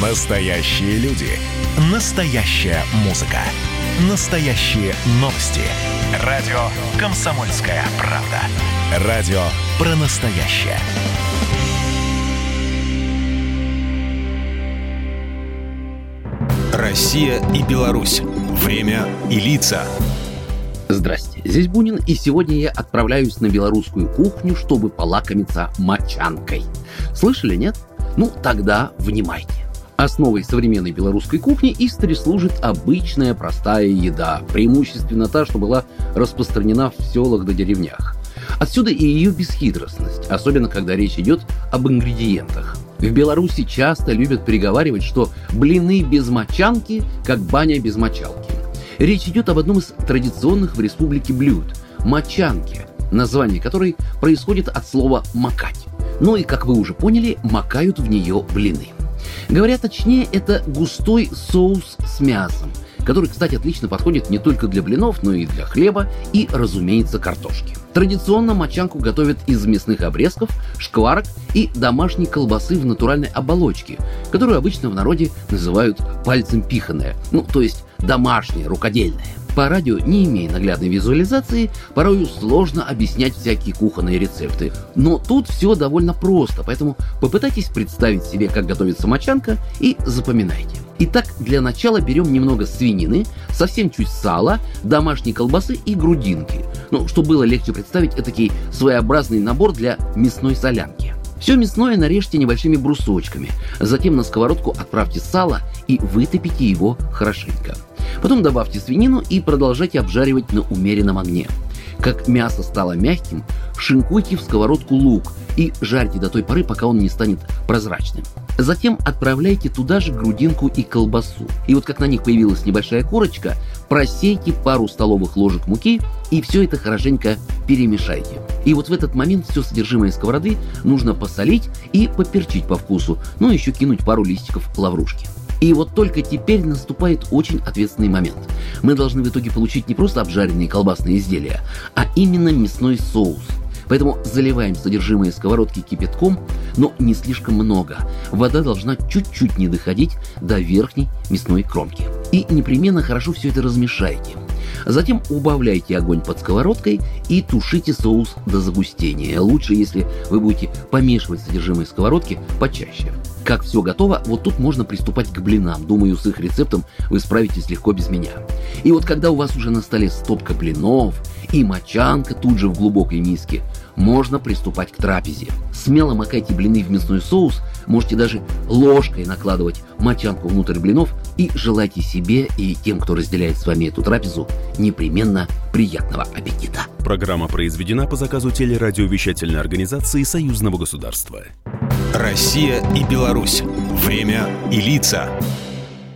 Настоящие люди. Настоящая музыка. Настоящие новости. Радио «Комсомольская правда». Радио про настоящее. Россия и Беларусь. Время и лица. Здрасте, здесь Бунин, и сегодня я отправляюсь на белорусскую кухню, чтобы полакомиться мочанкой. Слышали, нет? Ну, тогда внимайте. Основой современной белорусской кухни истори служит обычная простая еда, преимущественно та, что была распространена в селах да деревнях. Отсюда и ее бесхитростность, особенно когда речь идет об ингредиентах. В Беларуси часто любят приговаривать, что блины без мочанки, как баня без мочалки. Речь идет об одном из традиционных в республике блюд – мочанке, название которой происходит от слова «макать». Ну и, как вы уже поняли, макают в нее блины. Говоря точнее, это густой соус с мясом, который, кстати, отлично подходит не только для блинов, но и для хлеба и, разумеется, картошки. Традиционно мочанку готовят из мясных обрезков, шкварок и домашней колбасы в натуральной оболочке, которую обычно в народе называют пальцем пиханная, ну, то есть домашняя, рукодельная. По радио, не имея наглядной визуализации, порою сложно объяснять всякие кухонные рецепты. Но тут все довольно просто, поэтому попытайтесь представить себе, как готовится мочанка и запоминайте. Итак, для начала берем немного свинины, совсем чуть сала, домашней колбасы и грудинки. Ну, чтобы было легче представить, это такой своеобразный набор для мясной солянки. Все мясное нарежьте небольшими брусочками, затем на сковородку отправьте сало и вытопите его хорошенько. Потом добавьте свинину и продолжайте обжаривать на умеренном огне. Как мясо стало мягким, шинкуйте в сковородку лук и жарьте до той поры, пока он не станет прозрачным. Затем отправляйте туда же грудинку и колбасу. И вот как на них появилась небольшая корочка, просейте пару столовых ложек муки и все это хорошенько перемешайте. И вот в этот момент все содержимое сковороды нужно посолить и поперчить по вкусу, ну еще кинуть пару листиков лаврушки. И вот только теперь наступает очень ответственный момент. Мы должны в итоге получить не просто обжаренные колбасные изделия, а именно мясной соус. Поэтому заливаем содержимое сковородки кипятком, но не слишком много. Вода должна чуть-чуть не доходить до верхней мясной кромки. И непременно хорошо все это размешайте. Затем убавляйте огонь под сковородкой и тушите соус до загустения. Лучше, если вы будете помешивать содержимое сковородки почаще. Как все готово, вот тут можно приступать к блинам. Думаю, с их рецептом вы справитесь легко без меня. И вот когда у вас уже на столе стопка блинов и мочанка тут же в глубокой миске, можно приступать к трапезе. Смело макайте блины в мясной соус, можете даже ложкой накладывать мочанку внутрь блинов и желайте себе и тем, кто разделяет с вами эту трапезу, непременно приятного аппетита. Программа произведена по заказу телерадиовещательной организации Союзного государства. Россия и Беларусь. Время и лица.